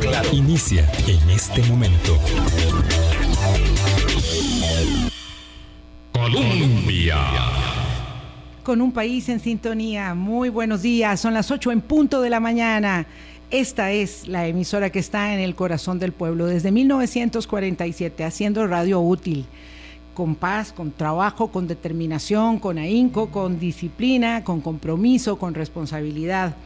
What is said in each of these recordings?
claro. Inicia en este momento. Colombia. Con un país en sintonía. Muy buenos días. Son las 8 en punto de la mañana. Esta es la emisora que está en el corazón del pueblo desde 1947, haciendo radio útil, con paz, con trabajo, con determinación, con ahínco, con disciplina, con compromiso, con responsabilidad.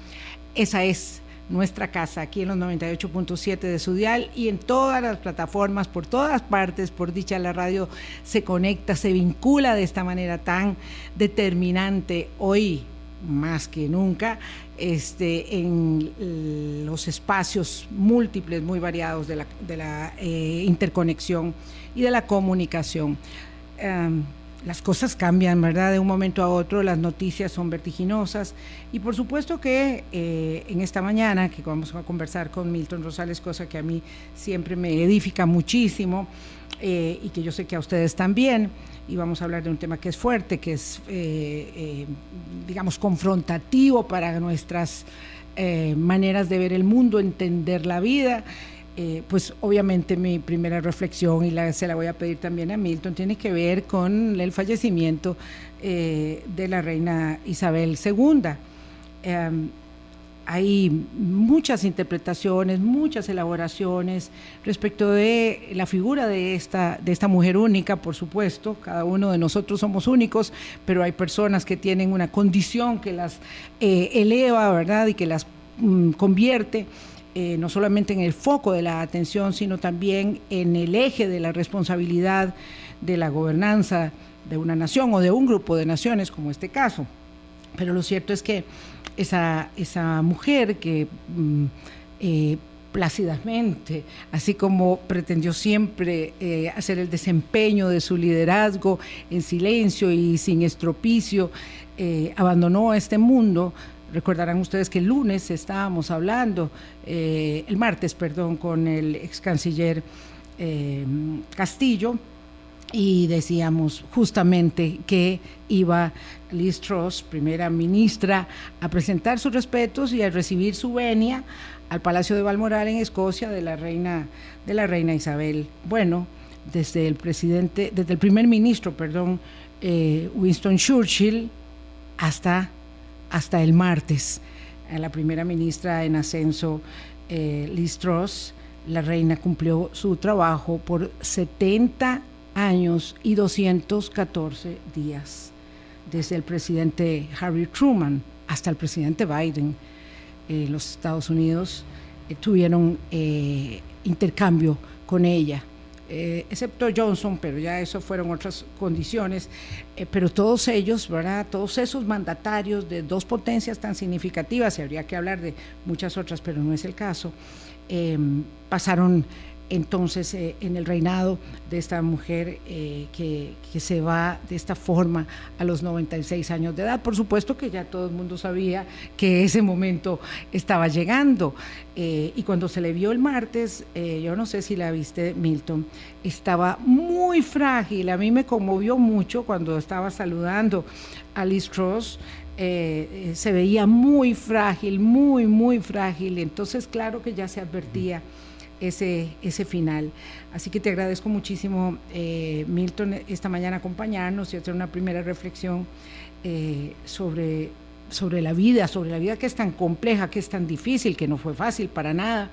Esa es nuestra casa aquí en los 98.7 de su dial y en todas las plataformas, por todas partes, por dicha la radio se conecta, se vincula de esta manera tan determinante hoy más que nunca este, en los espacios múltiples, muy variados de la, eh, interconexión y de la comunicación. Las cosas cambian, ¿verdad? De un momento a otro, las noticias son vertiginosas y por supuesto que eh, en esta mañana que vamos a conversar con Milton Rosales, cosa que a mí siempre me edifica muchísimo eh, y que yo sé que a ustedes también, y vamos a hablar de un tema que es fuerte, que es, eh, digamos, confrontativo para nuestras maneras de ver el mundo, entender la vida. Eh, pues obviamente mi primera reflexión, y la, se la voy a pedir también a Milton, tiene que ver con el fallecimiento eh, de la reina Isabel II. Em, hay muchas interpretaciones, muchas elaboraciones respecto de la figura de esta, de esta mujer única, por supuesto, cada uno de nosotros somos únicos, pero hay personas que tienen una condición que las eh, eleva, ¿verdad? Y que las mm, convierte eh, no solamente en el foco de la atención, sino también en el eje de la responsabilidad de la gobernanza de una nación o de un grupo de naciones, como este caso. Pero lo cierto es que esa, esa mujer que mm, eh, plácidamente, así como pretendió siempre eh, hacer el desempeño de su liderazgo en silencio y sin estropicio, abandonó este mundo, Recordarán ustedes que el lunes estábamos hablando, eh, el martes, perdón, con el ex canciller eh, Castillo y decíamos justamente que iba Liz Truss, primera ministra, a presentar sus respetos y a recibir su venia al Palacio de Balmoral en Escocia de la reina de la reina Isabel. Bueno, desde el presidente, desde el primer ministro, perdón, eh, Winston Churchill hasta hasta el martes. A la primera ministra en ascenso, eh, Liz Truss, la reina cumplió su trabajo por 70 años y 214 días, desde el presidente Harry Truman hasta el presidente Biden. Eh, los Estados Unidos eh, tuvieron intercambio con ella. Eh, excepto Johnson, pero ya eso fueron otras condiciones, eh, pero todos ellos, ¿verdad? Todos esos mandatarios de dos potencias tan significativas, y habría que hablar de muchas otras, pero no es el caso, eh, pasaron entonces eh, en el reinado de esta mujer eh, que, se va de esta forma a los 96 años de edad. Por supuesto que ya todo el mundo sabía que ese momento estaba llegando. Eh, y cuando se le vio el martes, yo no sé si la viste, Milton, estaba muy frágil. A mí me conmovió mucho cuando estaba saludando a Liz Truss. se veía muy frágil, muy, muy frágil. Entonces, claro que ya se advertía ese, ese final. Así que te agradezco muchísimo, eh, Milton, esta mañana acompañarnos y hacer una primera reflexión eh, sobre, sobre la vida, sobre la vida que es tan compleja, que es tan difícil, que no fue fácil para nada,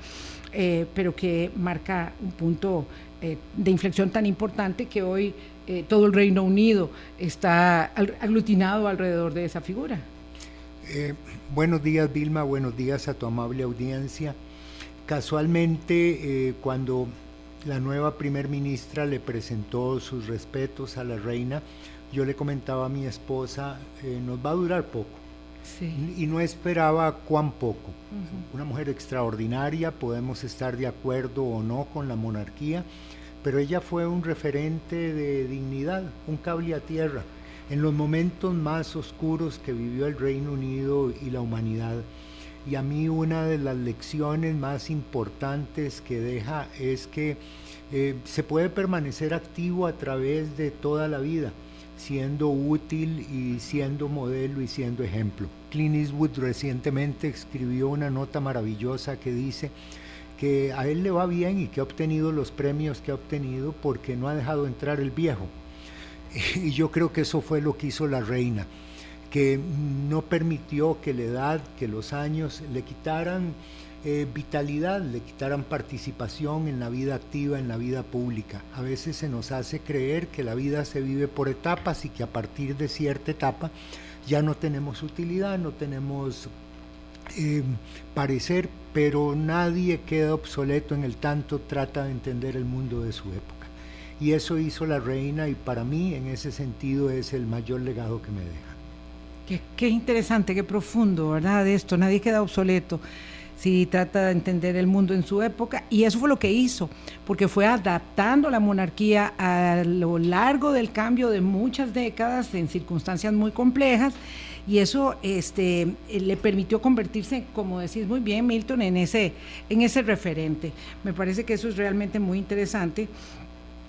eh, pero que marca un punto de inflexión tan importante que hoy todo el Reino Unido está aglutinado alrededor de esa figura. buenos días, Vilma, buenos días a tu amable audiencia. Casualmente, eh, cuando la nueva primer ministra le presentó sus respetos a la reina, yo le comentaba a mi esposa, eh, nos va a durar poco. Y no esperaba cuán poco. Una mujer extraordinaria, podemos estar de acuerdo o no con la monarquía, pero ella fue un referente de dignidad, un cable a tierra, en los momentos más oscuros que vivió el Reino Unido y la humanidad y a mí una de las lecciones más importantes que deja es que eh, se puede permanecer activo a través de toda la vida, siendo útil y siendo modelo y siendo ejemplo. Clint Eastwood recientemente escribió una nota maravillosa que dice que a él le va bien y que ha obtenido los premios que ha obtenido porque no ha dejado entrar el viejo. Y yo creo que eso fue lo que hizo la reina, que no permitió que la edad, que los años le quitaran eh, vitalidad, le quitaran participación en la vida activa, en la vida pública. A veces se nos hace creer que la vida se vive por etapas y que a partir de cierta etapa ya no tenemos utilidad, no tenemos eh, parecer, pero nadie queda obsoleto en el tanto trata de entender el mundo de su época. Y eso hizo la reina y para mí en ese sentido es el mayor legado que me deja. Qué, interesante, qué profundo, ¿verdad? De esto, nadie queda obsoleto si trata de entender el mundo en su época, y eso fue lo que hizo, porque fue adaptando la monarquía a lo largo del cambio de muchas décadas en circunstancias muy complejas, y eso este, le permitió convertirse, como decís muy bien, Milton, en ese, en ese referente. Me parece que eso es realmente muy interesante.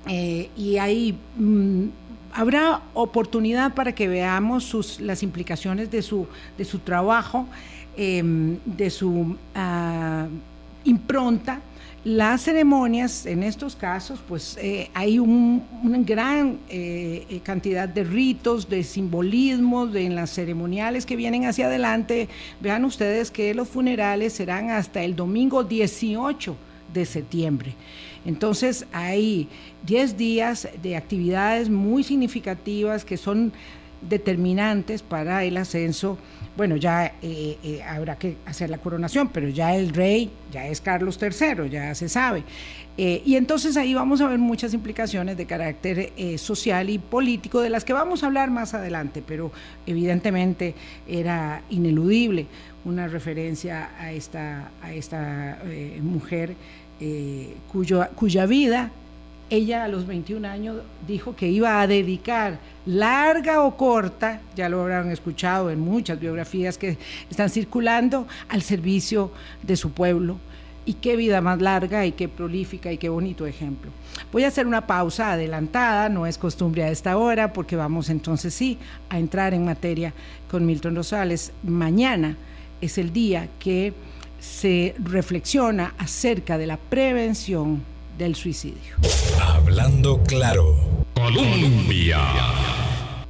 Eh, y ahí mm, habrá oportunidad para que veamos sus, las implicaciones de su, de su trabajo, em, de su ah, impronta. Las ceremonias, en estos casos, pues eh, hay una gran eh, cantidad de ritos, de simbolismos, de, en las ceremoniales que vienen hacia adelante. Vean ustedes que los funerales serán hasta el domingo 18 de septiembre. Entonces hay 10 días de actividades muy significativas que son determinantes para el ascenso. Bueno, ya eh, eh, habrá que hacer la coronación, pero ya el rey ya es Carlos III, ya se sabe. Eh, y entonces ahí vamos a ver muchas implicaciones de carácter social y político, de las que vamos a hablar más adelante, pero evidentemente era ineludible una referencia a esta, a esta mujer eh, cuya vida ella a los 21 años dijo que iba a dedicar, larga o corta, ya lo habrán escuchado en muchas biografías que están circulando, al servicio de su pueblo. Y qué vida más larga y qué prolífica y qué bonito ejemplo. Voy a hacer una pausa adelantada, no es costumbre a esta hora, porque vamos entonces sí a entrar en materia con Milton Rosales. Mañana es el día que se reflexiona acerca de la prevención del suicidio. Hablando claro, Colombia.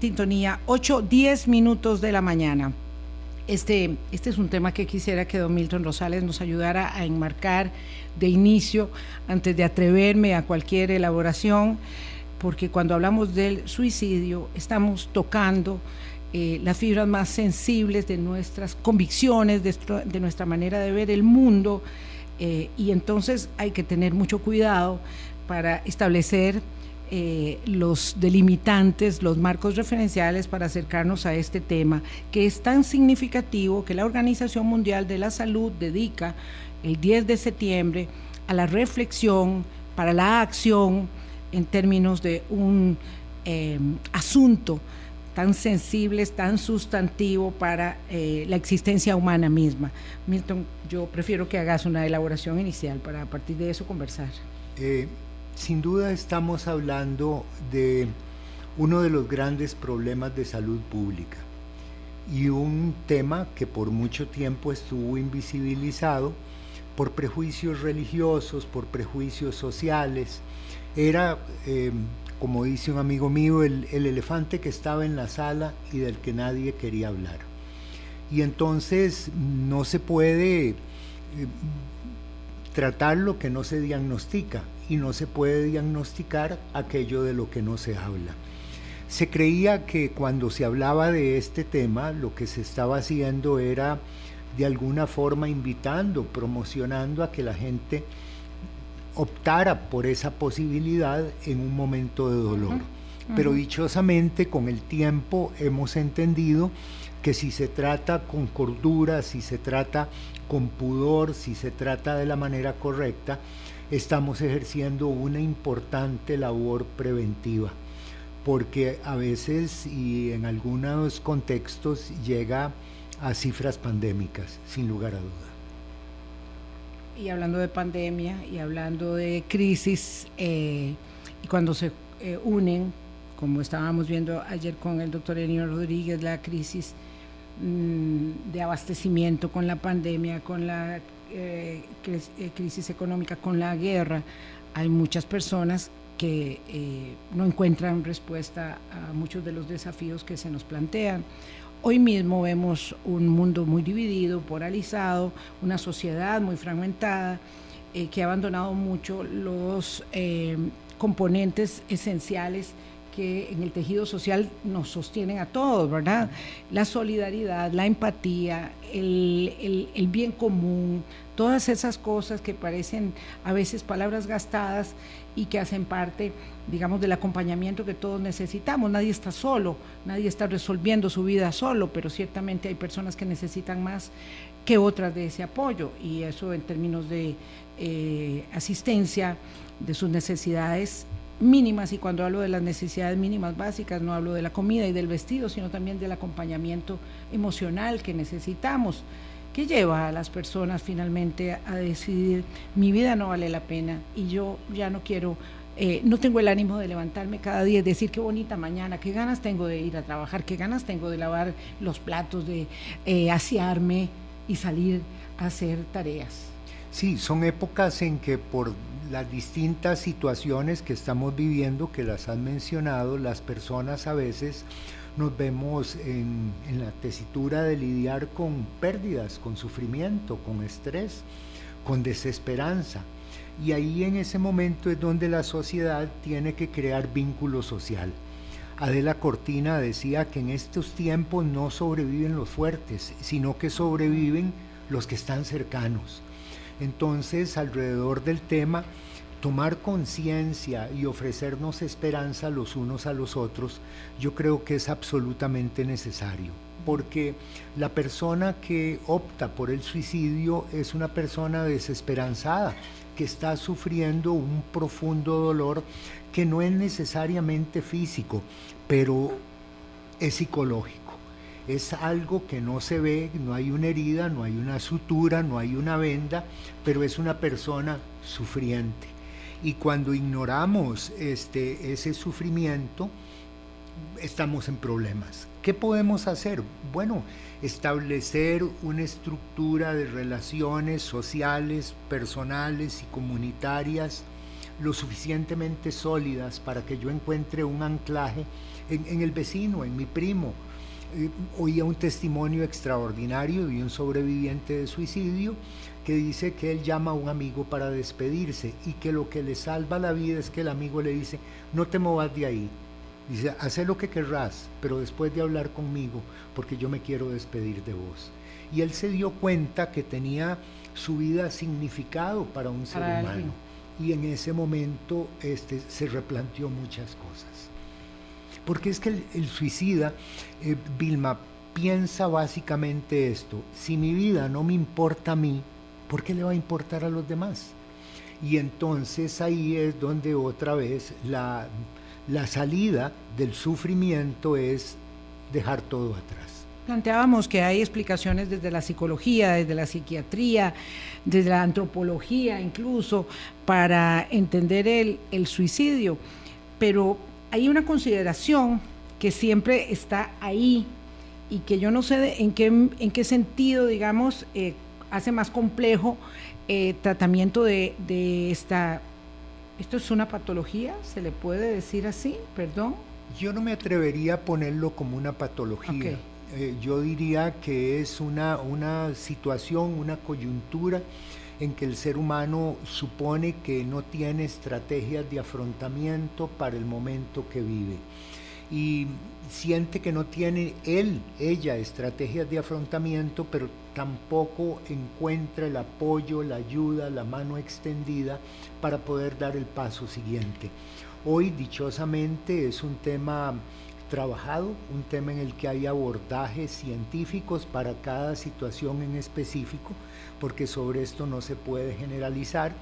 Sintonía 8, 10 minutos de la mañana. Este, este es un tema que quisiera que don Milton Rosales nos ayudara a enmarcar de inicio, antes de atreverme a cualquier elaboración, porque cuando hablamos del suicidio estamos tocando eh, las fibras más sensibles de nuestras convicciones, de, nuestra manera de ver el mundo, eh, y entonces hay que tener mucho cuidado para establecer eh, los delimitantes, los marcos referenciales para acercarnos a este tema, que es tan significativo que la Organización Mundial de la Salud dedica el 10 de septiembre a la reflexión, para la acción en términos de un asunto tan sensibles, tan sustantivo para eh, la existencia humana misma. Milton, yo prefiero que hagas una elaboración inicial para a partir de eso conversar. Eh, sin duda estamos hablando de uno de los grandes problemas de salud pública y un tema que por mucho tiempo estuvo invisibilizado por prejuicios religiosos, por prejuicios sociales. Era eh, como dice un amigo mío, el, elefante que estaba en la sala y del que nadie quería hablar. Y entonces no se puede eh, tratar lo que no se diagnostica y no se puede diagnosticar aquello de lo que no se habla. Se creía que cuando se hablaba de este tema lo que se estaba haciendo era de alguna forma invitando, promocionando a que la gente optara por esa posibilidad en un momento de dolor. Pero dichosamente con el tiempo hemos entendido que si se trata con cordura, si se trata con pudor, si se trata de la manera correcta, estamos ejerciendo una importante labor preventiva, porque a veces y en algunos contextos llega a cifras pandémicas, sin lugar a dudas y hablando de pandemia y hablando de crisis, eh, y cuando se eh, unen, como estábamos viendo ayer con el doctor Enio Rodríguez, la crisis mm, de abastecimiento con la pandemia, con la eh, eh, crisis económica, con la guerra, hay muchas personas que no encuentran respuesta a muchos de los desafíos que se nos plantean. Hoy mismo vemos un mundo muy dividido, polarizado, una sociedad muy fragmentada, que ha abandonado mucho los componentes esenciales que en el tejido social nos sostienen a todos, ¿verdad? La solidaridad, la empatía, el, el, bien común, todas esas cosas que parecen a veces palabras gastadas y que hacen parte, digamos, del acompañamiento que todos necesitamos. Nadie está solo, nadie está resolviendo su vida solo, pero ciertamente hay personas que necesitan más que otras de ese apoyo y eso en términos de eh, asistencia de sus necesidades mínimas y cuando hablo de las necesidades mínimas básicas no hablo de la comida y del vestido, sino también del acompañamiento emocional que necesitamos, que lleva a las personas finalmente a decidir mi vida no vale la pena y yo ya no quiero, eh, no tengo el ánimo de levantarme cada día y decir qué bonita mañana, qué ganas tengo de ir a trabajar, qué ganas tengo de lavar los platos, de eh, y salir a hacer tareas. Sí, son épocas en que por las distintas situaciones que estamos viviendo, que las han mencionado, las personas a veces nos vemos en, la tesitura de lidiar con pérdidas, con sufrimiento, con estrés, con desesperanza. Y ahí en ese momento es donde la sociedad tiene que crear vínculo social. Adela Cortina decía que en estos tiempos no sobreviven los fuertes, sino que sobreviven los que están cercanos. Entonces, alrededor del tema, tomar conciencia y ofrecernos esperanza los unos a los otros, yo creo que es absolutamente necesario, porque la persona que opta por el suicidio es una persona desesperanzada, que está sufriendo un profundo dolor que no es necesariamente físico, pero es psicológico es algo que no se ve, no hay una herida, no hay una sutura, no hay una venda, pero es una persona sufriente. Y cuando ignoramos este, ese sufrimiento, estamos en problemas. ¿Qué podemos hacer? Bueno, establecer una estructura de relaciones sociales, personales y comunitarias lo suficientemente sólidas para que yo encuentre un anclaje en, el vecino, en mi primo, oía un testimonio extraordinario de un sobreviviente de suicidio que dice que él llama a un amigo para despedirse y que lo que le salva la vida es que el amigo le dice, no te movas de ahí. Dice, haz lo que querrás, pero después de hablar conmigo, porque yo me quiero despedir de vos. Y él se dio cuenta que tenía su vida significado para un ser humano. Y en ese momento este, se replanteó muchas cosas. Porque es que el, suicida, eh, Vilma, piensa básicamente esto, si mi vida no me importa a mí, ¿por qué le va a importar a los demás? Y entonces ahí es donde otra vez la, la salida del sufrimiento es dejar todo atrás. Planteábamos que hay explicaciones desde la psicología, desde la psiquiatría, desde la antropología incluso, para entender el, el suicidio, pero hay una consideración que siempre está ahí y que yo no sé en qué, en qué sentido, digamos, eh, hace más complejo eh, tratamiento de, esta... ¿Esto es una patología? ¿Se le puede decir así? Perdón. Yo no me atrevería a ponerlo como una patología. Eh, yo diría que es una, una situación, una coyuntura en que el ser humano supone que no tiene estrategias de afrontamiento para el momento que vive y siente que no tiene él, ella, estrategias de afrontamiento, pero tampoco encuentra el apoyo, la ayuda, la mano extendida para poder dar el paso siguiente. Hoy, dichosamente, es un tema trabajado, un tema en el que hay abordajes científicos para cada situación en específico, porque sobre esto no se puede generalizar.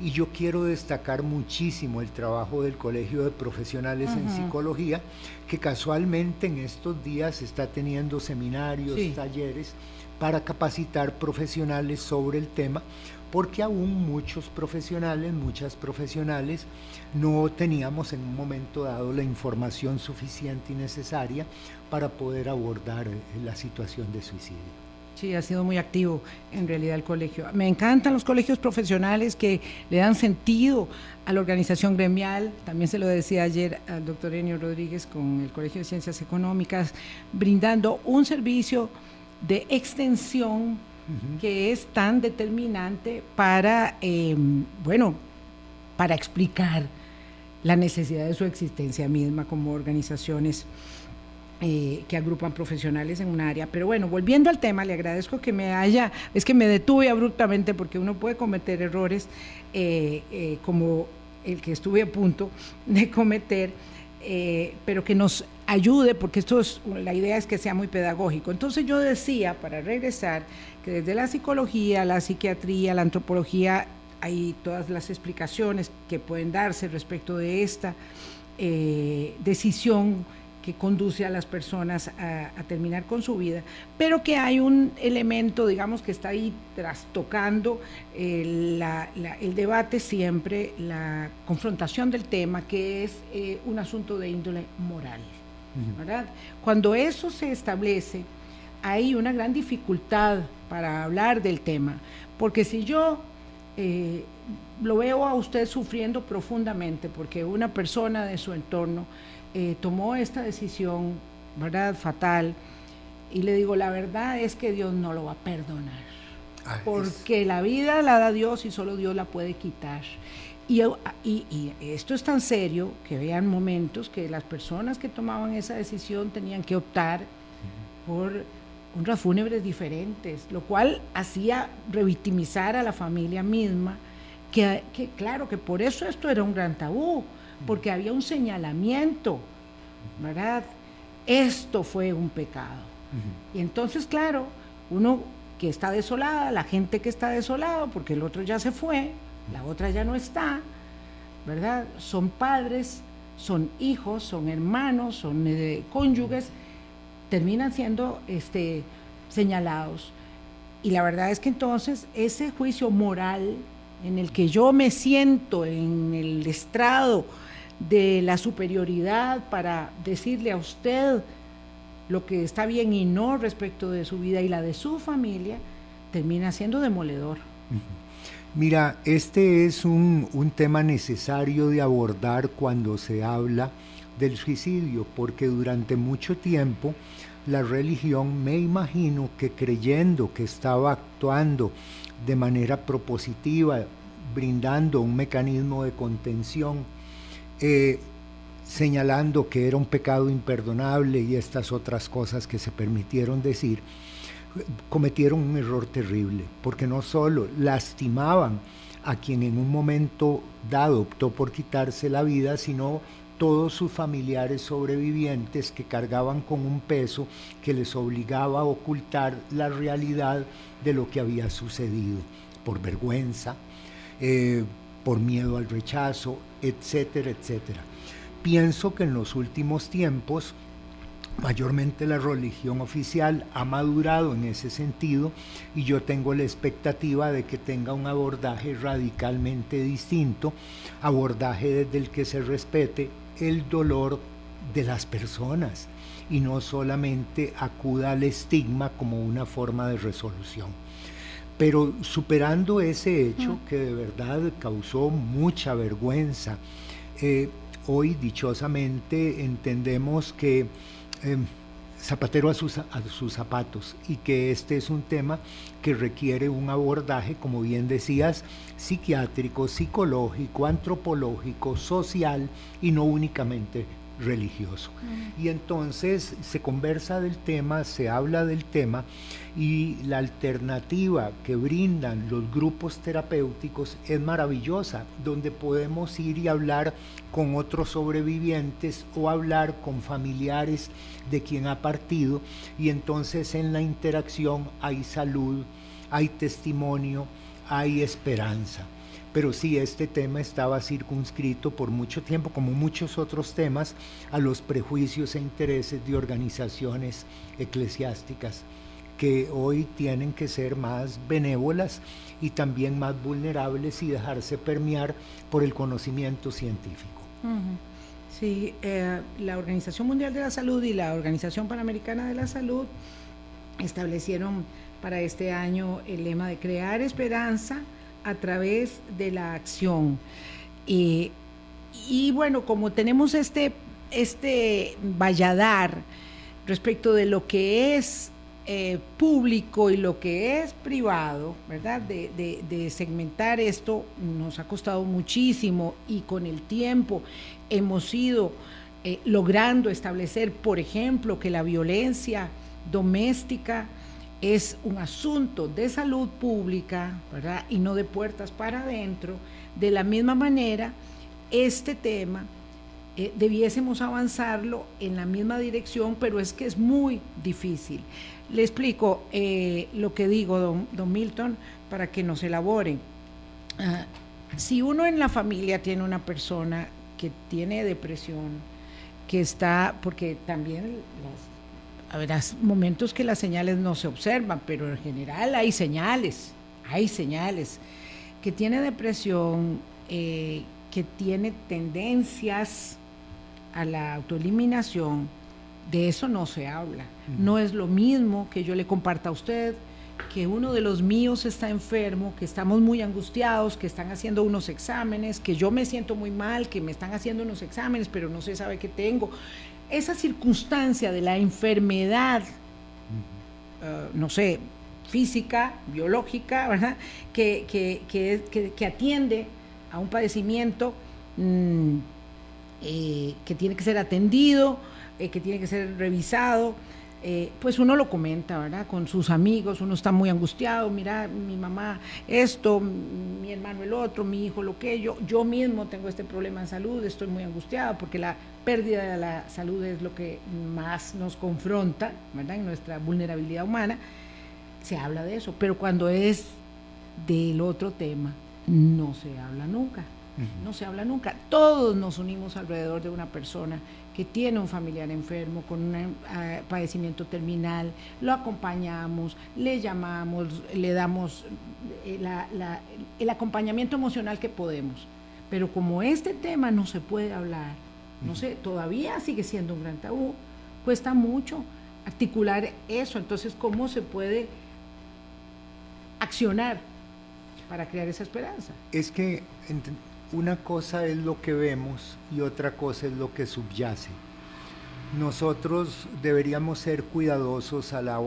Y yo quiero destacar muchísimo el trabajo del Colegio de Profesionales en Psicología, que casualmente en estos días está teniendo seminarios, talleres para capacitar profesionales sobre el tema, porque aún muchos profesionales, muchas profesionales, no teníamos en un momento dado la información suficiente y necesaria para poder abordar eh, la situación de suicidio. Sí, ha sido muy activo en realidad el colegio. Me encantan los colegios profesionales que le dan sentido a la organización gremial. También se lo decía ayer al doctor Enio Rodríguez con el Colegio de Ciencias Económicas, brindando un servicio de extensión que es tan determinante para, em, bueno, para explicar la necesidad de su existencia misma como organizaciones eh, que agrupan profesionales en un área. Pero bueno, volviendo al tema, le agradezco que me haya, es que me detuve abruptamente porque uno puede cometer errores eh, eh, como el que estuve a punto de cometer, pero que nos ayude, porque esto es, la idea es que sea muy pedagógico. Entonces yo decía, para regresar, que desde la psicología, la psiquiatría, la antropología, hay todas las explicaciones que pueden darse respecto de esta decisión que conduce a las personas a, terminar con su vida, pero que hay un elemento, digamos, que está ahí trastocando el, el debate siempre, la confrontación del tema, que es eh, un asunto de índole moral. ¿verdad? Cuando eso se establece, hay una gran dificultad para hablar del tema, porque si yo eh, lo veo a usted sufriendo profundamente, porque una persona de su entorno eh, tomó esta decisión, ¿verdad? Fatal. Y le digo, la verdad es que Dios no lo va a perdonar. Ah, porque la vida la da Dios y solo Dios la puede quitar. Y, y, esto es tan serio que vean momentos que las personas que tomaban esa decisión tenían que optar por honras fúnebres diferentes, lo cual hacía revictimizar a la familia misma, que, que claro que por eso esto era un gran tabú, porque había un señalamiento, ¿verdad? Esto fue un pecado. Y entonces, claro, uno que está desolada, la gente que está desolada, porque el otro ya se fue, la otra ya no está, ¿verdad? Son padres, son hijos, son hermanos, son eh, cónyuges, terminan siendo este, señalados. Y la verdad es que entonces ese juicio moral en el que yo me siento en el estrado de la superioridad para decirle a usted lo que está bien y no respecto de su vida y la de su familia, termina siendo demoledor. Mira, este es un, un, tema necesario de abordar cuando se habla del suicidio, porque durante mucho tiempo la religión, me imagino que creyendo que estaba actuando de manera propositiva, brindando un mecanismo de contención, eh, señalando que era un pecado imperdonable y estas otras cosas que se permitieron decir, cometieron un error terrible, porque no solo lastimaban a quien en un momento dado optó por quitarse la vida, sino todos sus familiares sobrevivientes que cargaban con un peso que les obligaba a ocultar la realidad de lo que había sucedido, por vergüenza, eh, por miedo al rechazo, etcétera, etcétera. Pienso que en los últimos tiempos, mayormente la religión oficial ha madurado en ese sentido y yo tengo la expectativa de que tenga un abordaje radicalmente distinto, abordaje desde el que se respete el dolor de las personas y no solamente acuda al estigma como una forma de resolución. Pero superando ese hecho que de verdad causó mucha vergüenza, eh, hoy dichosamente entendemos que em, zapatero a sus, a sus zapatos y que este es un tema que requiere un abordaje, como bien decías, psiquiátrico, psicológico, antropológico, social y no únicamente religioso. Y entonces se conversa del tema, se habla del tema y la alternativa que brindan los grupos terapéuticos es maravillosa, donde podemos ir y hablar con otros sobrevivientes o hablar con familiares de quien ha partido y entonces en la interacción hay salud, hay testimonio, hay esperanza. Pero sí este tema estaba circunscrito por mucho tiempo, como muchos otros temas, a los prejuicios e intereses de organizaciones eclesiásticas que hoy tienen que ser más benévolas y también más vulnerables y dejarse permear por el conocimiento científico. Sí, eh, la Organización Mundial de la Salud y la Organización Panamericana de la Salud establecieron para este año el lema de crear esperanza a través de la acción. y bueno, como tenemos este, este valladar respecto de lo que es eh, público y lo que es privado, ¿verdad? De, segmentar esto nos ha costado muchísimo y con el tiempo hemos ido eh, logrando establecer, por ejemplo, que la violencia doméstica es un asunto de salud pública, ¿verdad? Y no de puertas para adentro. De la misma manera, este tema eh, debiésemos avanzarlo en la misma dirección, pero es que es muy difícil. Le explico eh, lo que digo, don, Milton, para que nos elaboren. Ah, si uno en la familia tiene una persona que tiene depresión, que está, porque también habrá momentos que las señales no se observan, pero en general hay señales, hay señales, que tiene depresión, eh, que tiene tendencias a la autoeliminación, de eso no se habla. No es lo mismo que yo le comparta a usted que uno de los míos está enfermo, que estamos muy angustiados, que están haciendo unos exámenes, que yo me siento muy mal, que me están haciendo unos exámenes, pero no se sabe qué tengo. Esa circunstancia de la enfermedad, eh, no sé, física, biológica, ¿verdad? Que, que, atiende a un padecimiento mm, eh, que tiene que ser atendido, eh, que tiene que ser revisado, eh, pues uno lo comenta, ¿verdad? Con sus amigos, uno está muy angustiado, mira, mi mamá esto, mi hermano el otro, mi hijo lo que, yo, yo mismo tengo este problema en salud, estoy muy angustiado porque la pérdida de la salud es lo que más nos confronta, ¿verdad? En nuestra vulnerabilidad humana, se habla de eso, pero cuando es del otro tema, no se habla nunca. No se habla nunca. Todos nos unimos alrededor de una persona que tiene un familiar enfermo con un eh, padecimiento terminal, lo acompañamos, le llamamos, le damos eh, el acompañamiento emocional que podemos. Pero como este tema no se puede hablar, no sé, todavía sigue siendo un gran tabú, cuesta mucho articular eso. Entonces, ¿cómo se puede accionar para crear esa esperanza? Es que una cosa es lo que vemos y otra cosa es lo que subyace. Nosotros deberíamos ser cuidadosos a la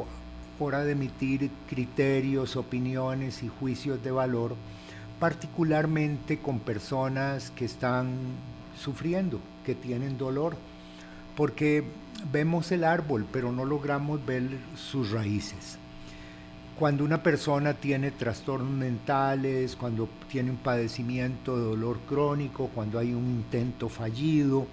hora de emitir criterios, opiniones y juicios de valor, particularmente con personas que están sufriendo, que tienen dolor, porque vemos el árbol, pero no logramos ver sus raíces cuando una persona tiene trastornos mentales, cuando tiene un padecimiento de dolor crónico, cuando hay un intento fallido,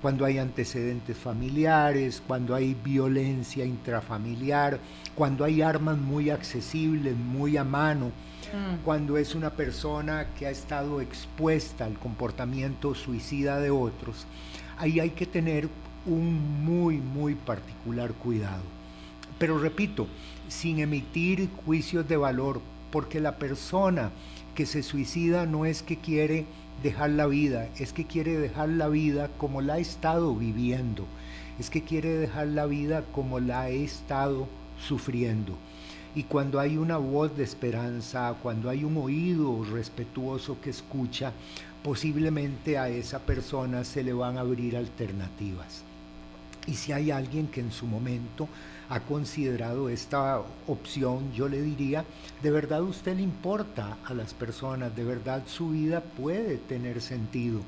cuando hay antecedentes familiares, cuando hay violencia intrafamiliar, cuando hay armas muy accesibles, muy a mano, mm. cuando es una persona que ha estado expuesta al comportamiento suicida de otros, ahí hay que tener un muy, muy particular cuidado. Pero repito, sin emitir juicios de valor, porque la persona que se suicida no es que quiere dejar la vida, es que quiere dejar la vida como la ha estado viviendo, es que quiere dejar la vida como la ha estado sufriendo. Y cuando hay una voz de esperanza, cuando hay un oído respetuoso que escucha, posiblemente a esa persona se le van a abrir alternativas. Y si hay alguien que en su momento ha considerado esta opción, yo le diría, de verdad usted le importa a las personas, de verdad su vida puede tener sentido.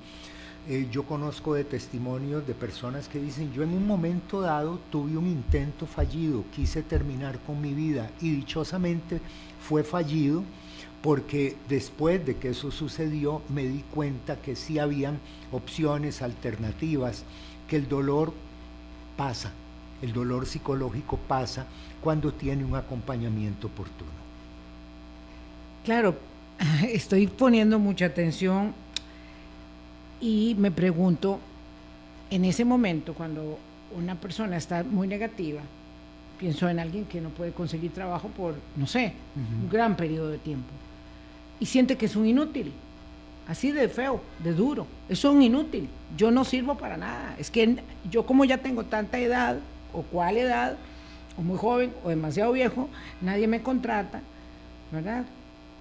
Eh, yo conozco de testimonios de personas que dicen, yo en un momento dado tuve un intento fallido, quise terminar con mi vida y dichosamente fue fallido porque después de que eso sucedió me di cuenta que sí habían opciones alternativas, que el dolor pasa, el dolor psicológico pasa cuando tiene un acompañamiento oportuno. Claro, estoy poniendo mucha atención y me pregunto, en ese momento, cuando una persona está muy negativa, pienso en alguien que no puede conseguir trabajo por, no sé, un gran periodo de tiempo, y siente que es un inútil, así de feo, de duro, es un inútil, yo no sirvo para nada, es que yo como ya tengo tanta edad, o cuál edad, o muy joven o demasiado viejo, nadie me contrata, ¿verdad?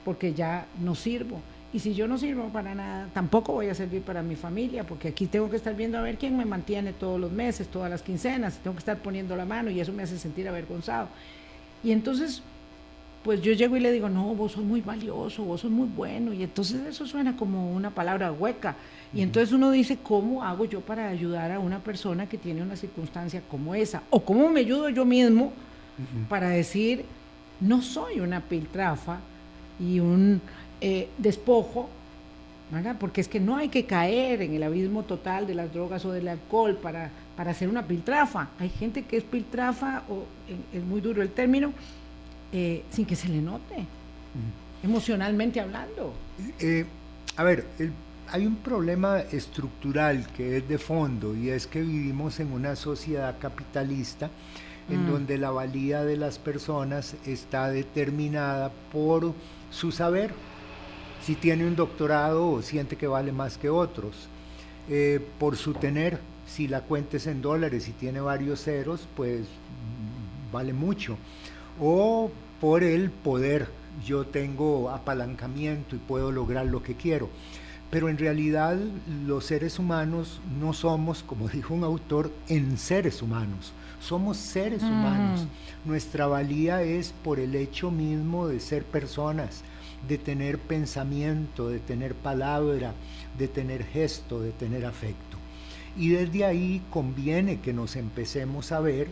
Porque ya no sirvo. Y si yo no sirvo para nada, tampoco voy a servir para mi familia, porque aquí tengo que estar viendo a ver quién me mantiene todos los meses, todas las quincenas, tengo que estar poniendo la mano y eso me hace sentir avergonzado. Y entonces, pues yo llego y le digo, no, vos sos muy valioso, vos sos muy bueno, y entonces eso suena como una palabra hueca. Y entonces uno dice, ¿cómo hago yo para ayudar a una persona que tiene una circunstancia como esa? ¿O cómo me ayudo yo mismo para decir, no soy una piltrafa y un eh, despojo, ¿verdad? porque es que no hay que caer en el abismo total de las drogas o del alcohol para, para hacer una piltrafa. Hay gente que es piltrafa, o es muy duro el término, eh, sin que se le note, emocionalmente hablando. Eh, a ver, hay un problema estructural que es de fondo y es que vivimos en una sociedad capitalista en mm. donde la valía de las personas está determinada por su saber, si tiene un doctorado o siente que vale más que otros, eh, por su tener, si la cuenta es en dólares y tiene varios ceros, pues mm, vale mucho, o por el poder, yo tengo apalancamiento y puedo lograr lo que quiero. Pero en realidad los seres humanos no somos, como dijo un autor, en seres humanos. Somos seres humanos. Nuestra valía es por el hecho mismo de ser personas, de tener pensamiento, de tener palabra, de tener gesto, de tener afecto. Y desde ahí conviene que nos empecemos a ver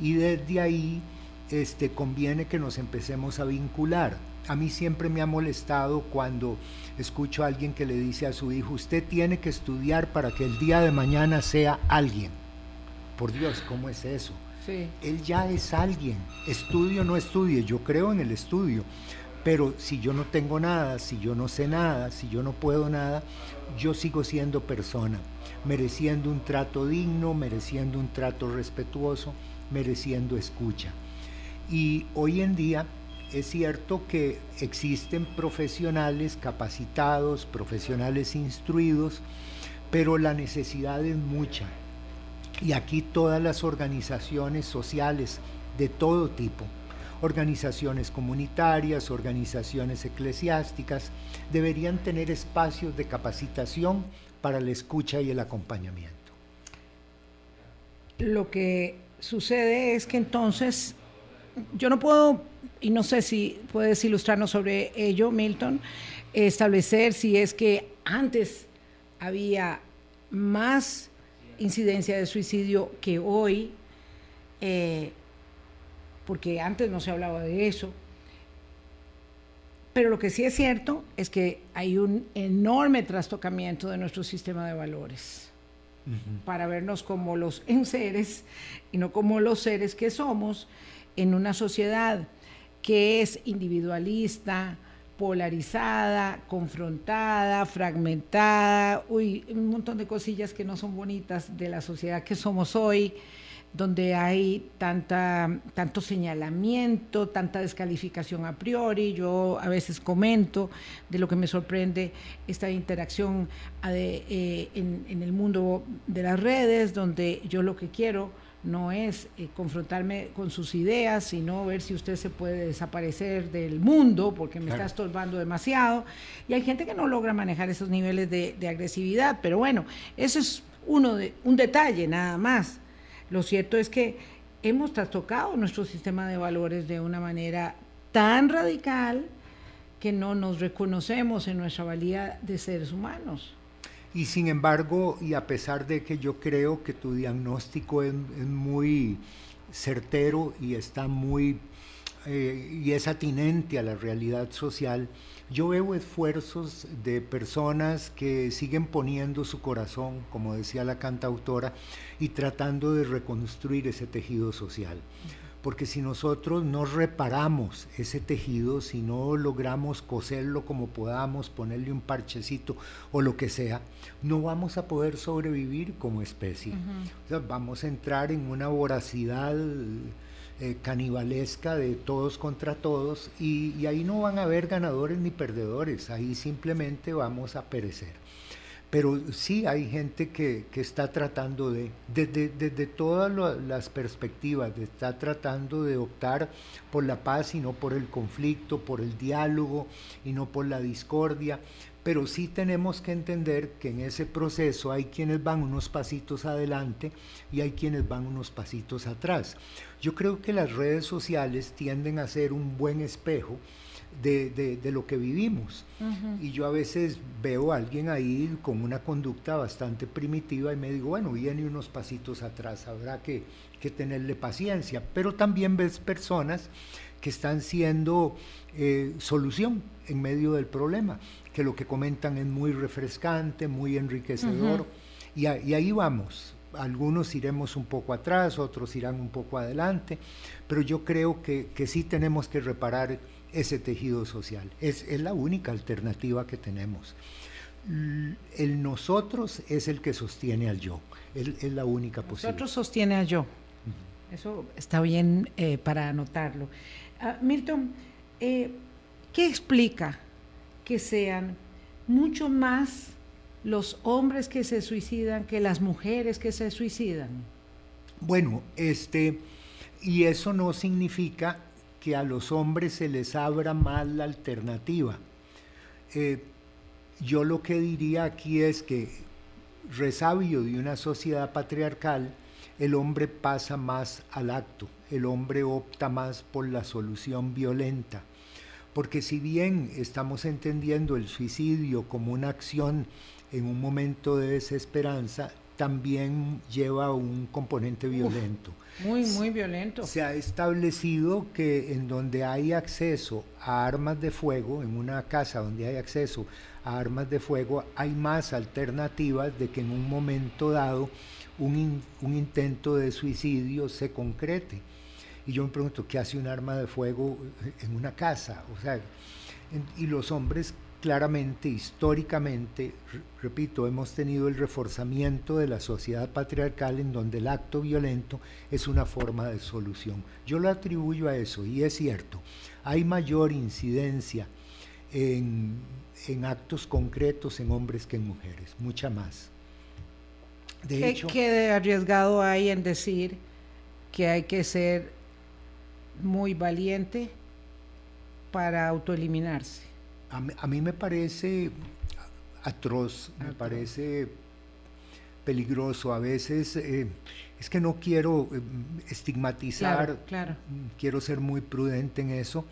y desde ahí este, conviene que nos empecemos a vincular. A mí siempre me ha molestado cuando escucho a alguien que le dice a su hijo, usted tiene que estudiar para que el día de mañana sea alguien. Por Dios, ¿cómo es eso? Él ya es alguien. Estudio o no estudie, yo creo en el estudio. Pero si yo no tengo nada, si yo no sé nada, si yo no puedo nada, yo sigo siendo persona, mereciendo un trato digno, mereciendo un trato respetuoso, mereciendo escucha. Y hoy en día es cierto que existen profesionales capacitados, profesionales instruidos, pero la necesidad es mucha. Y aquí todas las organizaciones sociales de todo tipo, organizaciones comunitarias, organizaciones eclesiásticas, deberían tener espacios de capacitación para la escucha y el acompañamiento. Lo que sucede es que entonces yo no puedo, y no sé si puedes ilustrarnos sobre ello, Milton, establecer si es que antes había más incidencia de suicidio que hoy, eh, porque antes no se hablaba de eso. Pero lo que sí es cierto es que hay un enorme trastocamiento de nuestro sistema de valores para vernos como los enseres y no como los seres que somos en una sociedad que es individualista, polarizada, confrontada, fragmentada, uy, un montón de cosillas que no son bonitas de la sociedad que somos hoy, donde hay tanta, tanto señalamiento, tanta descalificación a priori. Yo a veces comento de lo que me sorprende esta interacción eh, en, en el mundo de las redes, donde yo lo que quiero no es eh, confrontarme con sus ideas, sino ver si usted se puede desaparecer del mundo porque me está estorbando demasiado. Y hay gente que no logra manejar esos niveles de, agresividad, pero bueno, eso es uno de, un detalle nada más. Lo cierto es que hemos trastocado nuestro sistema de valores de una manera tan radical que no nos reconocemos en nuestra valía de seres humanos. Y sin embargo, y a pesar de que yo creo que tu diagnóstico es, muy certero y está muy eh, y es atinente a la realidad social, yo veo esfuerzos de personas que siguen poniendo su corazón, como decía la cantautora, y tratando de reconstruir ese tejido social porque si nosotros no reparamos ese tejido, si no logramos coserlo como podamos, ponerle un parchecito o lo que sea, no vamos a poder sobrevivir como especie. vamos a entrar en una voracidad eh, canibalesca de todos contra todos y ahí no van a haber ganadores ni perdedores, ahí simplemente vamos a perecer. Pero sí hay gente que, está tratando de, desde, todas las perspectivas, está tratando de optar por la paz y no por el conflicto, por el diálogo y no por la discordia, pero sí tenemos que entender que en ese proceso hay quienes van unos pasitos adelante y hay quienes van unos pasitos atrás. Yo creo que las redes sociales tienden a ser un buen espejo de, lo que vivimos. Y yo a veces veo a alguien ahí con una conducta bastante primitiva y me digo, bueno, viene unos pasitos atrás, habrá que, tenerle paciencia. Pero también ves personas que están siendo eh, solución en medio del problema, que lo que comentan es muy refrescante, muy enriquecedor, y, ahí vamos. Algunos iremos un poco atrás, otros irán un poco adelante, pero yo creo que, que sí tenemos que reparar ese tejido social. Es, la única alternativa que tenemos. El nosotros es el que sostiene al yo, es, la única posibilidad. Nosotros sostiene al yo. Eso está bien eh, para anotarlo. Ah, Milton, eh, ¿qué explica que sean mucho más los hombres que se suicidan que las mujeres que se suicidan? Bueno, este, y eso no significa que a los hombres se les abra más la alternativa. Eh, yo lo que diría aquí es que resabio de una sociedad patriarcal, el hombre pasa más al acto, el hombre opta más por la solución violenta. Porque si bien estamos entendiendo el suicidio como una acción en un momento de desesperanza, también lleva un componente violento. muy, muy violento. Se ha establecido que en donde hay acceso a armas de fuego, en una casa donde hay acceso a armas de fuego, hay más alternativas de que en un momento dado un, un intento de suicidio se concrete. Y yo me pregunto, ¿qué hace un arma de fuego en una casa? O sea, y los hombres claramente, históricamente, repito, hemos tenido el reforzamiento de la sociedad patriarcal en donde el acto violento es una forma de solución. Yo lo atribuyo a eso y es cierto, hay mayor incidencia en, actos concretos en hombres que en mujeres, mucha más. De ¿Qué, hecho, ¿Qué arriesgado hay en decir que hay que ser muy valiente para autoeliminarse? A, mí me parece atroz, me parece peligroso. A veces eh, es que no quiero eh, estigmatizar, quiero ser muy prudente en eso,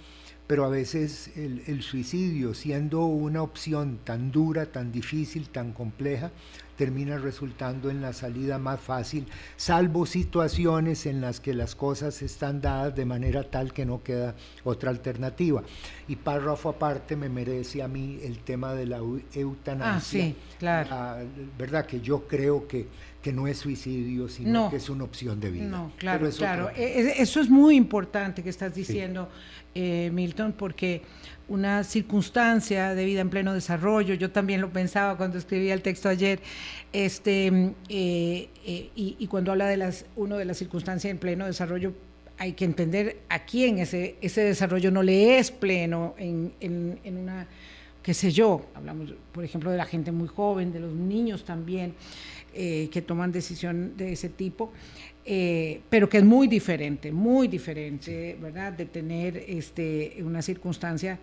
pero a veces el, suicidio, siendo una opción tan dura, tan difícil, tan compleja, termina resultando en la salida más fácil, salvo situaciones en las que las cosas están dadas de manera tal que no queda otra alternativa. Y párrafo aparte me merece a mí el tema de la eutanasia. Ah, sí, claro. Ah, ¿Verdad? Que yo creo que, que no es suicidio, sino que es una opción de vida. No, claro, claro. E, e, eso es muy importante que estás diciendo, eh, Milton, porque una circunstancia de vida en pleno desarrollo. Yo también lo pensaba cuando escribía el texto ayer. Este, eh, eh, y, cuando habla de las, uno de las circunstancias en pleno desarrollo, hay que entender a quién ese, ese desarrollo no le es pleno en, en, una, qué sé yo, hablamos, por ejemplo, de la gente muy joven, de los niños también, eh, que toman decisión de ese tipo. pero que es muy diferente, muy diferente, ¿verdad? De tener este, una circunstancia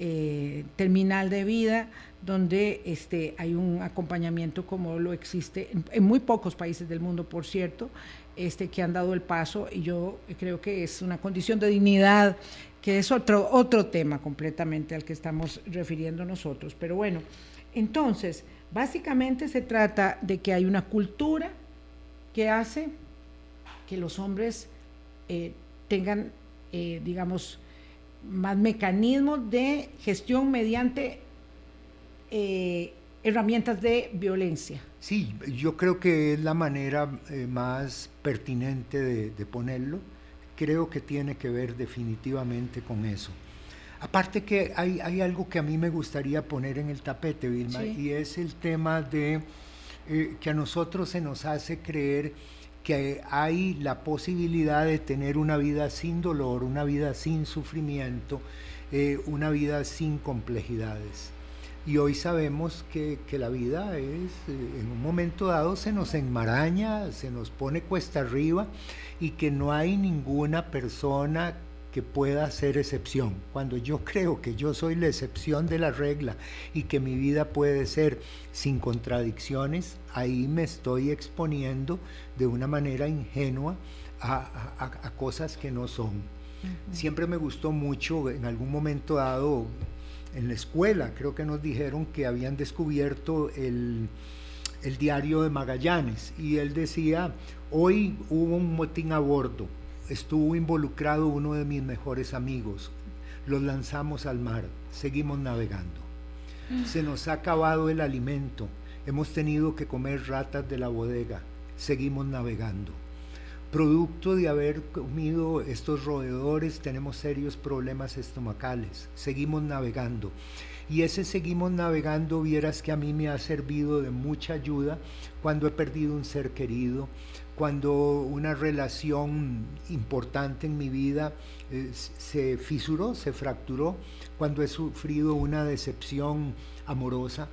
eh, terminal de vida donde este, hay un acompañamiento como lo existe en, muy pocos países del mundo, por cierto, este, que han dado el paso y yo creo que es una condición de dignidad que es otro, otro tema completamente al que estamos refiriendo nosotros. Pero bueno, entonces, básicamente se trata de que hay una cultura que hace que los hombres eh, tengan, eh, digamos, más mecanismos de gestión mediante eh, herramientas de violencia. Sí, yo creo que es la manera eh, más pertinente de, ponerlo. Creo que tiene que ver definitivamente con eso. Aparte que hay, hay algo que a mí me gustaría poner en el tapete, Vilma, y es el tema de eh, que a nosotros se nos hace creer que hay la posibilidad de tener una vida sin dolor, una vida sin sufrimiento, eh, una vida sin complejidades. y hoy sabemos que, la vida es, eh, en un momento dado se nos enmaraña, se nos pone cuesta arriba y que no hay ninguna persona que pueda ser excepción. Cuando yo creo que yo soy la excepción de la regla y que mi vida puede ser sin contradicciones, ahí me estoy exponiendo de una manera ingenua a, cosas que no son. Siempre me gustó mucho, en algún momento dado, en la escuela, creo que nos dijeron que habían descubierto el, diario de Magallanes y él decía, hoy hubo un motín a bordo, estuvo involucrado uno de mis mejores amigos, los lanzamos al mar, seguimos navegando. Se nos ha acabado el alimento, hemos tenido que comer ratas de la bodega, seguimos navegando. Producto de haber comido estos roedores tenemos serios problemas estomacales. Seguimos navegando. Y ese seguimos navegando, vieras que a mí me ha servido de mucha ayuda cuando he perdido un ser querido, cuando una relación importante en mi vida eh, se fisuró, se fracturó, cuando he sufrido una decepción amorosa,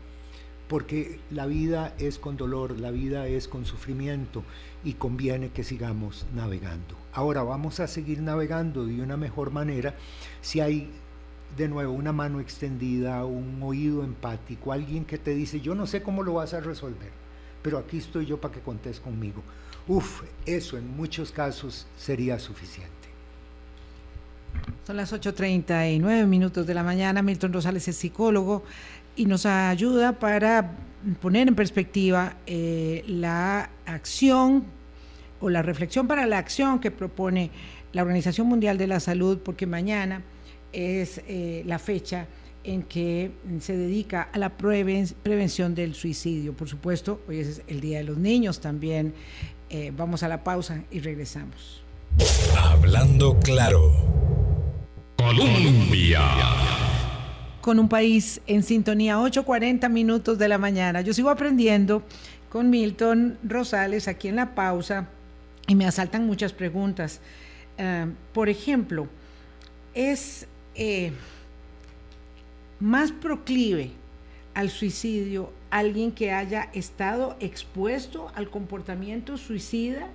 porque la vida es con dolor, la vida es con sufrimiento y conviene que sigamos navegando. Ahora vamos a seguir navegando de una mejor manera si hay de nuevo una mano extendida, un oído empático, alguien que te dice, yo no sé cómo lo vas a resolver, pero aquí estoy yo para que contes conmigo. Uf, eso en muchos casos sería suficiente. Son las 8.39 minutos de la mañana. Milton Rosales es psicólogo y nos ayuda para poner en perspectiva eh, la acción o la reflexión para la acción que propone la Organización Mundial de la Salud, porque mañana es eh, la fecha en que se dedica a la prevención del suicidio. Por supuesto, hoy es el Día de los Niños también. Eh, vamos a la pausa y regresamos. Hablando claro. Colombia con un país en sintonía, 8.40 minutos de la mañana. Yo sigo aprendiendo con Milton Rosales aquí en la pausa y me asaltan muchas preguntas. Eh, por ejemplo, ¿es eh, más proclive al suicidio alguien que haya estado expuesto al comportamiento suicida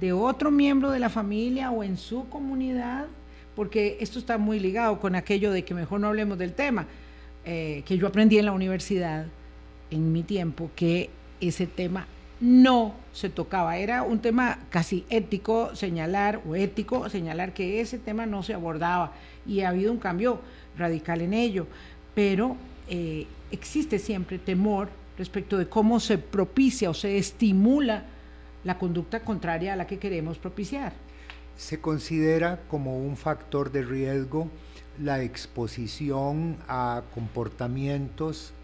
de otro miembro de la familia o en su comunidad? porque esto está muy ligado con aquello de que mejor no hablemos del tema, eh, que yo aprendí en la universidad en mi tiempo, que ese tema no se tocaba. Era un tema casi ético señalar, o ético señalar que ese tema no se abordaba y ha habido un cambio radical en ello, pero eh, existe siempre temor respecto de cómo se propicia o se estimula la conducta contraria a la que queremos propiciar se considera como un factor de riesgo la exposición a comportamientos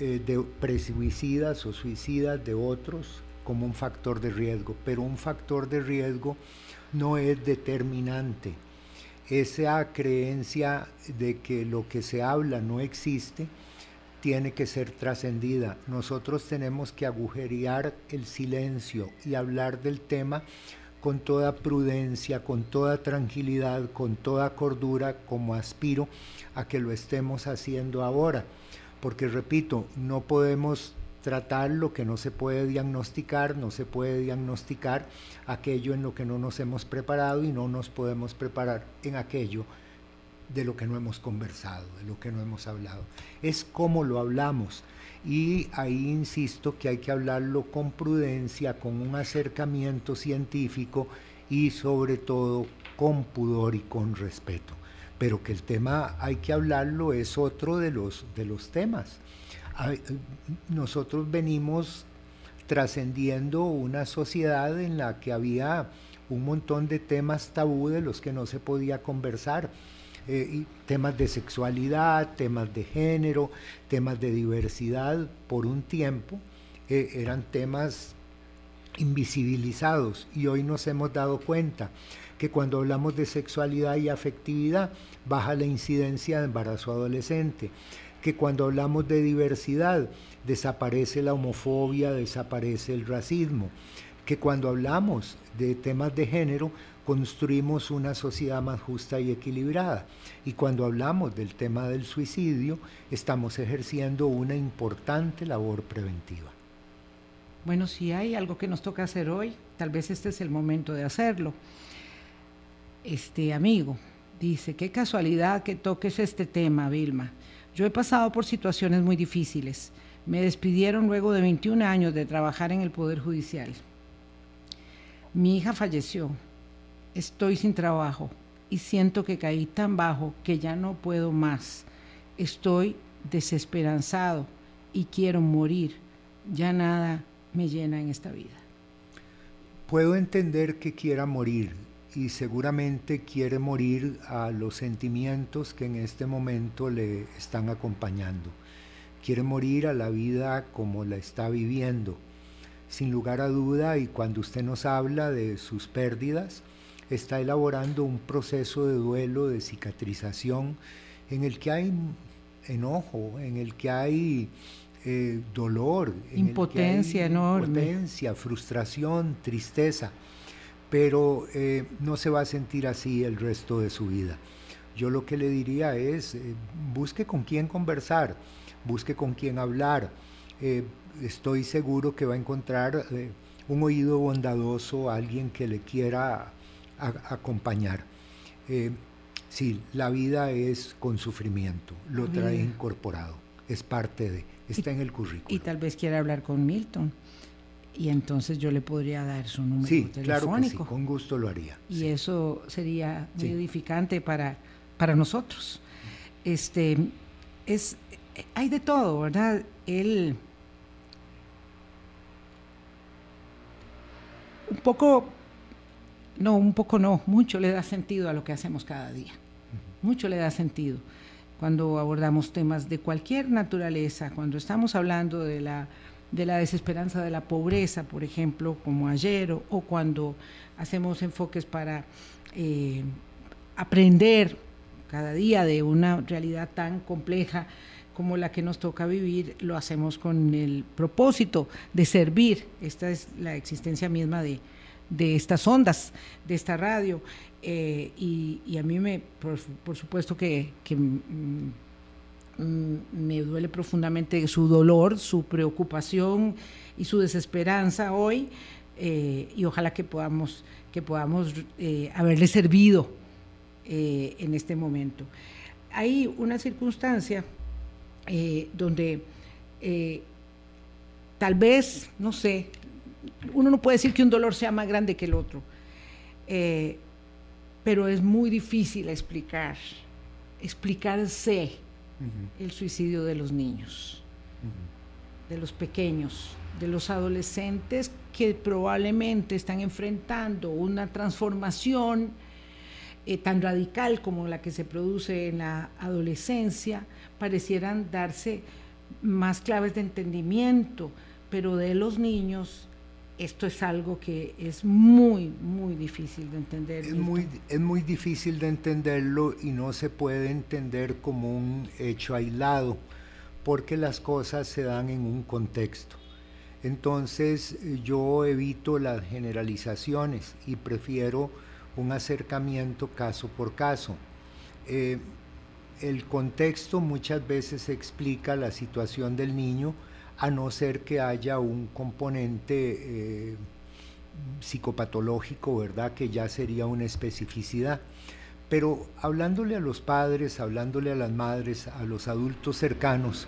eh, de presuicidas o suicidas de otros como un factor de riesgo, pero un factor de riesgo no es determinante. Esa creencia de que lo que se habla no existe tiene que ser trascendida. Nosotros tenemos que agujerear el silencio y hablar del tema con toda prudencia, con toda tranquilidad, con toda cordura, como aspiro a que lo estemos haciendo ahora. Porque repito, no podemos tratar lo que no se puede diagnosticar, no se puede diagnosticar aquello en lo que no nos hemos preparado y no nos podemos preparar en aquello de lo que no hemos conversado, de lo que no hemos hablado. Es como lo hablamos y ahí insisto que hay que hablarlo con prudencia, con un acercamiento científico y sobre todo con pudor y con respeto. Pero que el tema hay que hablarlo es otro de los, de los temas. Nosotros venimos trascendiendo una sociedad en la que había un montón de temas tabú de los que no se podía conversar eh, temas de sexualidad, temas de género, temas de diversidad, por un tiempo eh, eran temas invisibilizados. Y hoy nos hemos dado cuenta que cuando hablamos de sexualidad y afectividad baja la incidencia de embarazo adolescente, que cuando hablamos de diversidad desaparece la homofobia, desaparece el racismo, que cuando hablamos de temas de género construimos una sociedad más justa y equilibrada. Y cuando hablamos del tema del suicidio, estamos ejerciendo una importante labor preventiva. Bueno, si hay algo que nos toca hacer hoy, tal vez este es el momento de hacerlo. Este amigo dice, qué casualidad que toques este tema, Vilma. Yo he pasado por situaciones muy difíciles. Me despidieron luego de 21 años de trabajar en el Poder Judicial. Mi hija falleció estoy sin trabajo y siento que caí tan bajo que ya no puedo más. Estoy desesperanzado y quiero morir. Ya nada me llena en esta vida. Puedo entender que quiera morir y seguramente quiere morir a los sentimientos que en este momento le están acompañando. Quiere morir a la vida como la está viviendo. Sin lugar a duda, y cuando usted nos habla de sus pérdidas, está elaborando un proceso de duelo, de cicatrización, en el que hay enojo, en el que hay eh, dolor, impotencia enorme, impotencia, frustración, tristeza, pero eh, no se va a sentir así el resto de su vida. Yo lo que le diría es, eh, busque con quién conversar, busque con quién hablar. estoy seguro que va a encontrar un oído bondadoso, alguien que le quiera acompañar. Eh, sí, la vida es con sufrimiento, lo trae incorporado, es parte de, está en el currículo. Y tal vez quiera hablar con Milton. Y entonces yo le podría dar su número sí, telefónico. Claro que sí, con gusto lo haría. Y eso sería muy edificante para, para nosotros. Este, es, hay de todo, ¿verdad? Él un poco no, un poco no, mucho le da sentido a lo que hacemos cada día. Mucho le da sentido. Cuando abordamos temas de cualquier naturaleza, cuando estamos hablando de la, de la desesperanza de la pobreza, por ejemplo, como ayer, o, cuando hacemos enfoques para eh, aprender cada día de una realidad tan compleja como la que nos toca vivir, lo hacemos con el propósito de servir. Esta es la existencia misma de, de estas ondas, de esta radio. Eh, y, a mí me, por, supuesto que, mm, mm, me duele profundamente su dolor, su preocupación y su desesperanza hoy. Eh, y ojalá que podamos, que podamos eh, haberle servido en este momento. Hay una circunstancia donde tal vez, no sé, uno no puede decir que un dolor sea más grande que el otro, eh, pero es muy difícil explicar, explicarse el suicidio de los niños, de los pequeños, de los adolescentes que probablemente están enfrentando una transformación eh, tan radical como la que se produce en la adolescencia, parecieran darse más claves de entendimiento, pero de los niños esto es algo que es muy, muy difícil de entender. Es muy, es muy difícil de entenderlo y no se puede entender como un hecho aislado, porque las cosas se dan en un contexto. Entonces yo evito las generalizaciones y prefiero un acercamiento caso por caso. Eh, el contexto muchas veces explica la situación del niño, a no ser que haya un componente eh, psicopatológico, ¿verdad? Que ya sería una especificidad. Pero hablándole a los padres, hablándole a las madres, a los adultos cercanos,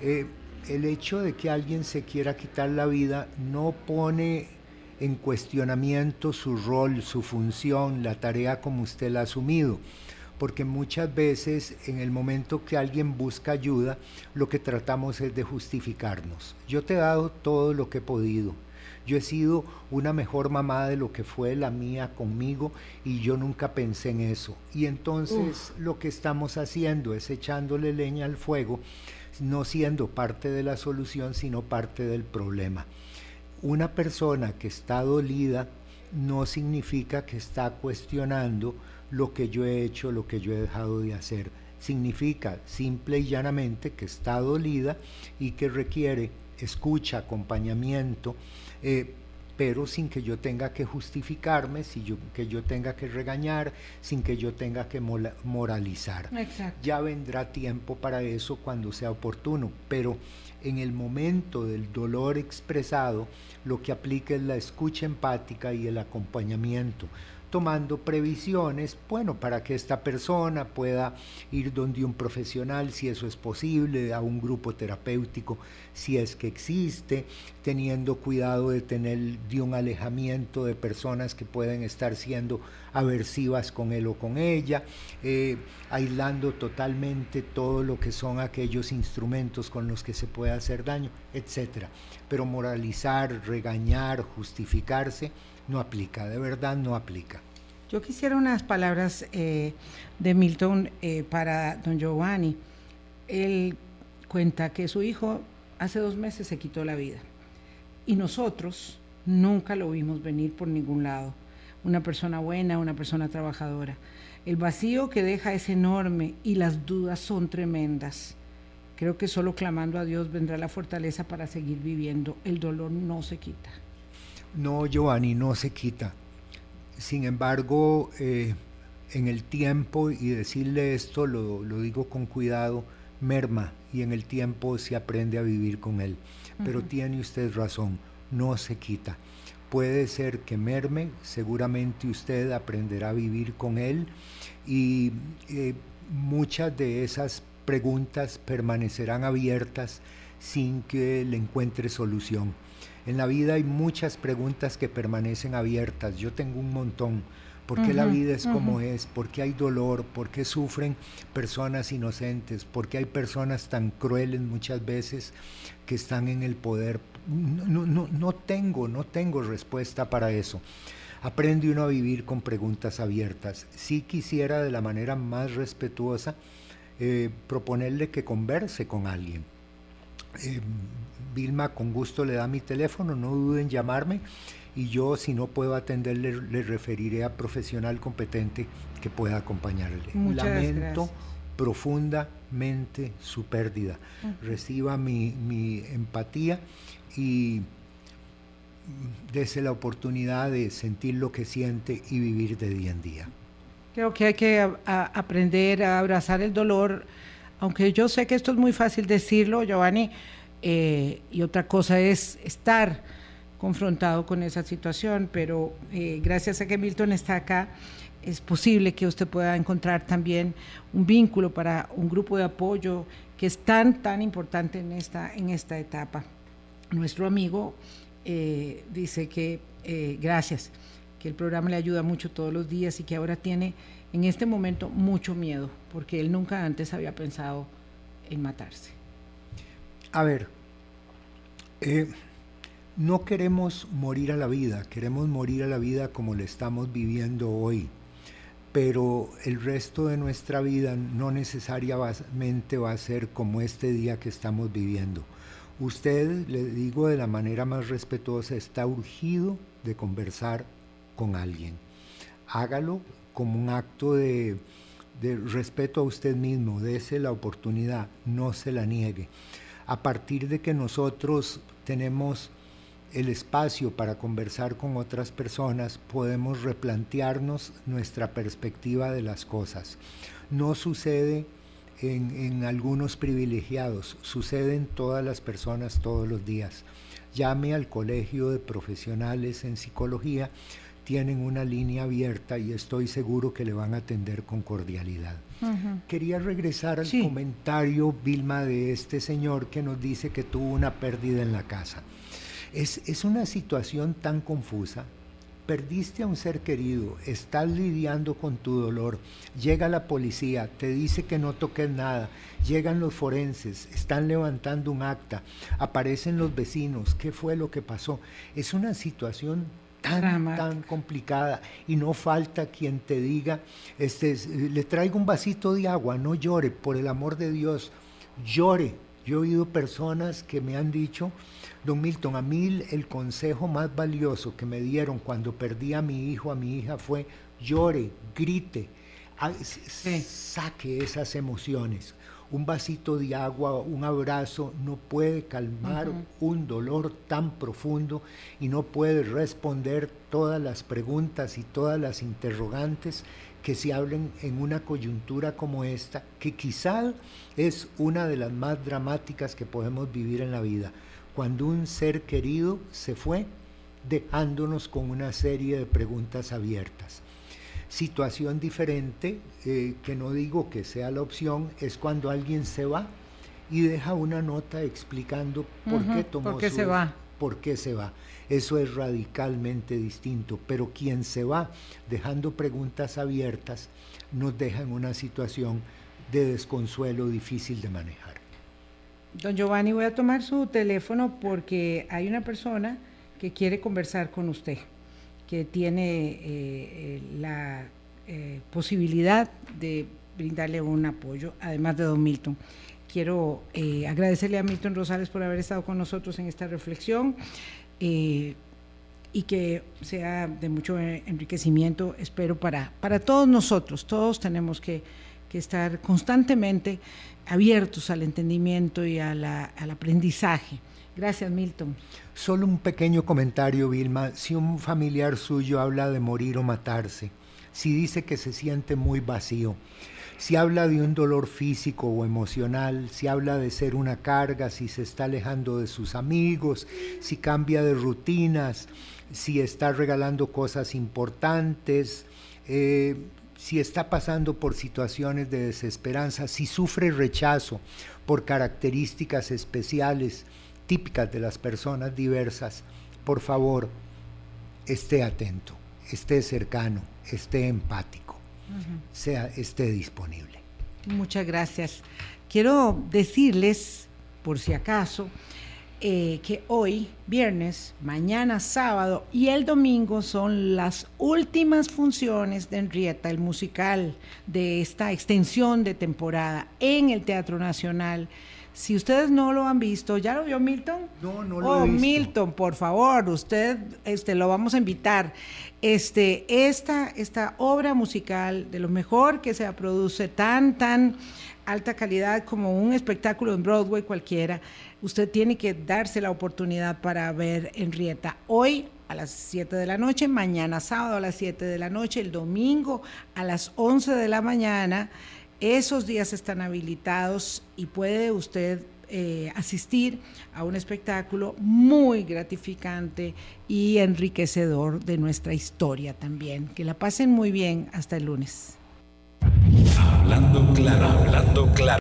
eh, el hecho de que alguien se quiera quitar la vida no pone en cuestionamiento su rol, su función, la tarea como usted la ha asumido porque muchas veces en el momento que alguien busca ayuda, lo que tratamos es de justificarnos. Yo te he dado todo lo que he podido. Yo he sido una mejor mamá de lo que fue la mía conmigo y yo nunca pensé en eso. Y entonces lo que estamos haciendo es echándole leña al fuego, no siendo parte de la solución, sino parte del problema. Una persona que está dolida no significa que está cuestionando lo que yo he hecho, lo que yo he dejado de hacer. Significa simple y llanamente que está dolida y que requiere escucha, acompañamiento, eh, pero sin que yo tenga que justificarme, sin yo, que yo tenga que regañar, sin que yo tenga que moralizar. Ya vendrá tiempo para eso cuando sea oportuno, pero en el momento del dolor expresado, lo que aplica es la escucha empática y el acompañamiento tomando previsiones, bueno, para que esta persona pueda ir donde un profesional, si eso es posible, a un grupo terapéutico, si es que existe, teniendo cuidado de tener de un alejamiento de personas que pueden estar siendo aversivas con él o con ella, eh, aislando totalmente todo lo que son aquellos instrumentos con los que se puede hacer daño, etc. Pero moralizar, regañar, justificarse, no aplica, de verdad no aplica. Yo quisiera unas palabras eh, de Milton eh, para don Giovanni. Él cuenta que su hijo hace dos meses se quitó la vida y nosotros nunca lo vimos venir por ningún lado. Una persona buena, una persona trabajadora. El vacío que deja es enorme y las dudas son tremendas. Creo que solo clamando a Dios vendrá la fortaleza para seguir viviendo. El dolor no se quita. No, Giovanni, no se quita. Sin embargo, eh, en el tiempo, y decirle esto lo, digo con cuidado, merma y en el tiempo se aprende a vivir con él. Pero tiene usted razón, no se quita. Puede ser que merme, seguramente usted aprenderá a vivir con él y eh, muchas de esas preguntas permanecerán abiertas sin que le encuentre solución. En la vida hay muchas preguntas que permanecen abiertas. Yo tengo un montón. ¿Por qué la vida es como es? ¿Por qué hay dolor? ¿Por qué sufren personas inocentes? ¿Por qué hay personas tan crueles muchas veces que están en el poder? No, no, no tengo, no tengo respuesta para eso. Aprende uno a vivir con preguntas abiertas. Si quisiera de la manera más respetuosa eh, proponerle que converse con alguien. Eh, Vilma con gusto le da mi teléfono, no duden en llamarme y yo si no puedo atenderle le referiré a profesional competente que pueda acompañarle. Lamento profundamente su pérdida. Reciba mi, empatía y dése la oportunidad de sentir lo que siente y vivir de día en día. Creo que hay que aprender a abrazar el dolor, aunque yo sé que esto es muy fácil decirlo, Giovanni, eh, y otra cosa es estar confrontado con esa situación, pero eh, gracias a que Milton está acá, es posible que usted pueda encontrar también un vínculo para un grupo de apoyo que es tan, tan importante en esta, en esta etapa. Nuestro amigo eh, dice que gracias, que el programa le ayuda mucho todos los días y que ahora tiene en este momento mucho miedo, porque él nunca antes había pensado en matarse. A ver, eh, no queremos morir a la vida, queremos morir a la vida como la estamos viviendo hoy, pero el resto de nuestra vida no necesariamente va a ser como este día que estamos viviendo. Usted, le digo de la manera más respetuosa, está urgido de conversar con alguien. Hágalo como un acto de, respeto a usted mismo, dése la oportunidad, no se la niegue a partir de que nosotros tenemos el espacio para conversar con otras personas, podemos replantearnos nuestra perspectiva de las cosas. No sucede en, algunos privilegiados, sucede en todas las personas todos los días. Llame al colegio de profesionales en psicología, tienen una línea abierta y estoy seguro que le van a atender con cordialidad. Quería regresar al comentario, Vilma, de este señor que nos dice que tuvo una pérdida en la casa. Es, es una situación tan confusa. Perdiste a un ser querido, estás lidiando con tu dolor, llega la policía, te dice que no toques nada, llegan los forenses, están levantando un acta, aparecen los vecinos, ¿qué fue lo que pasó? Es una situación tan, tan complicada y no falta quien te diga, este, le traigo un vasito de agua, no llore, por el amor de Dios, llore. Yo he oído personas que me han dicho, don Milton, a mí el consejo más valioso que me dieron cuando perdí a mi hijo, a mi hija, fue llore, grite, saque esas emociones. Un vasito de agua, un abrazo, no puede calmar un dolor tan profundo y no puede responder todas las preguntas y todas las interrogantes que se hablen en una coyuntura como esta, que quizá es una de las más dramáticas que podemos vivir en la vida, cuando un ser querido se fue dejándonos con una serie de preguntas abiertas. Situación diferente, eh, que no digo que sea la opción, es cuando alguien se va y deja una nota explicando por qué tomó ¿Por qué se va? Por qué se va. Eso es radicalmente distinto, pero quien se va dejando preguntas abiertas nos deja en una situación de desconsuelo difícil de manejar. Don Giovanni, voy a tomar su teléfono porque hay una persona que quiere conversar con usted que tiene eh, eh, la eh, posibilidad de brindarle un apoyo, además de don Milton. Quiero agradecerle a Milton Rosales por haber estado con nosotros en esta reflexión y que sea de mucho enriquecimiento, espero, para, para todos nosotros. Todos tenemos que, que estar constantemente abiertos al entendimiento y al aprendizaje. Gracias, Milton. Solo un pequeño comentario, Vilma. Si un familiar suyo habla de morir o matarse, si dice que se siente muy vacío, si habla de un dolor físico o emocional, si habla de ser una carga, si se está alejando de sus amigos, si cambia de rutinas, si está regalando cosas importantes, eh, si está pasando por situaciones de desesperanza, si sufre rechazo por características especiales, típicas de las personas diversas, por favor, esté atento, esté cercano, esté empático, sea, esté disponible. Muchas gracias. Quiero decirles, por si acaso, eh, que hoy, viernes, mañana, sábado y el domingo son las últimas funciones de Enrieta, el musical de esta extensión de temporada en el Teatro Nacional. Si ustedes no lo han visto, ¿ya lo vio Milton? No, no lo oh, he visto. Milton, por favor, usted este, lo vamos a invitar. Este, esta, esta obra musical, de lo mejor que se produce, tan, tan alta calidad como un espectáculo en Broadway cualquiera, usted tiene que darse la oportunidad para ver Henrietta hoy a las 7 de la noche, mañana sábado a las 7 de la noche, el domingo a las 11 de la mañana esos días están habilitados y puede usted eh, asistir a un espectáculo muy gratificante y enriquecedor de nuestra historia también. Que la pasen muy bien hasta el lunes. Hablando claro, hablando claro.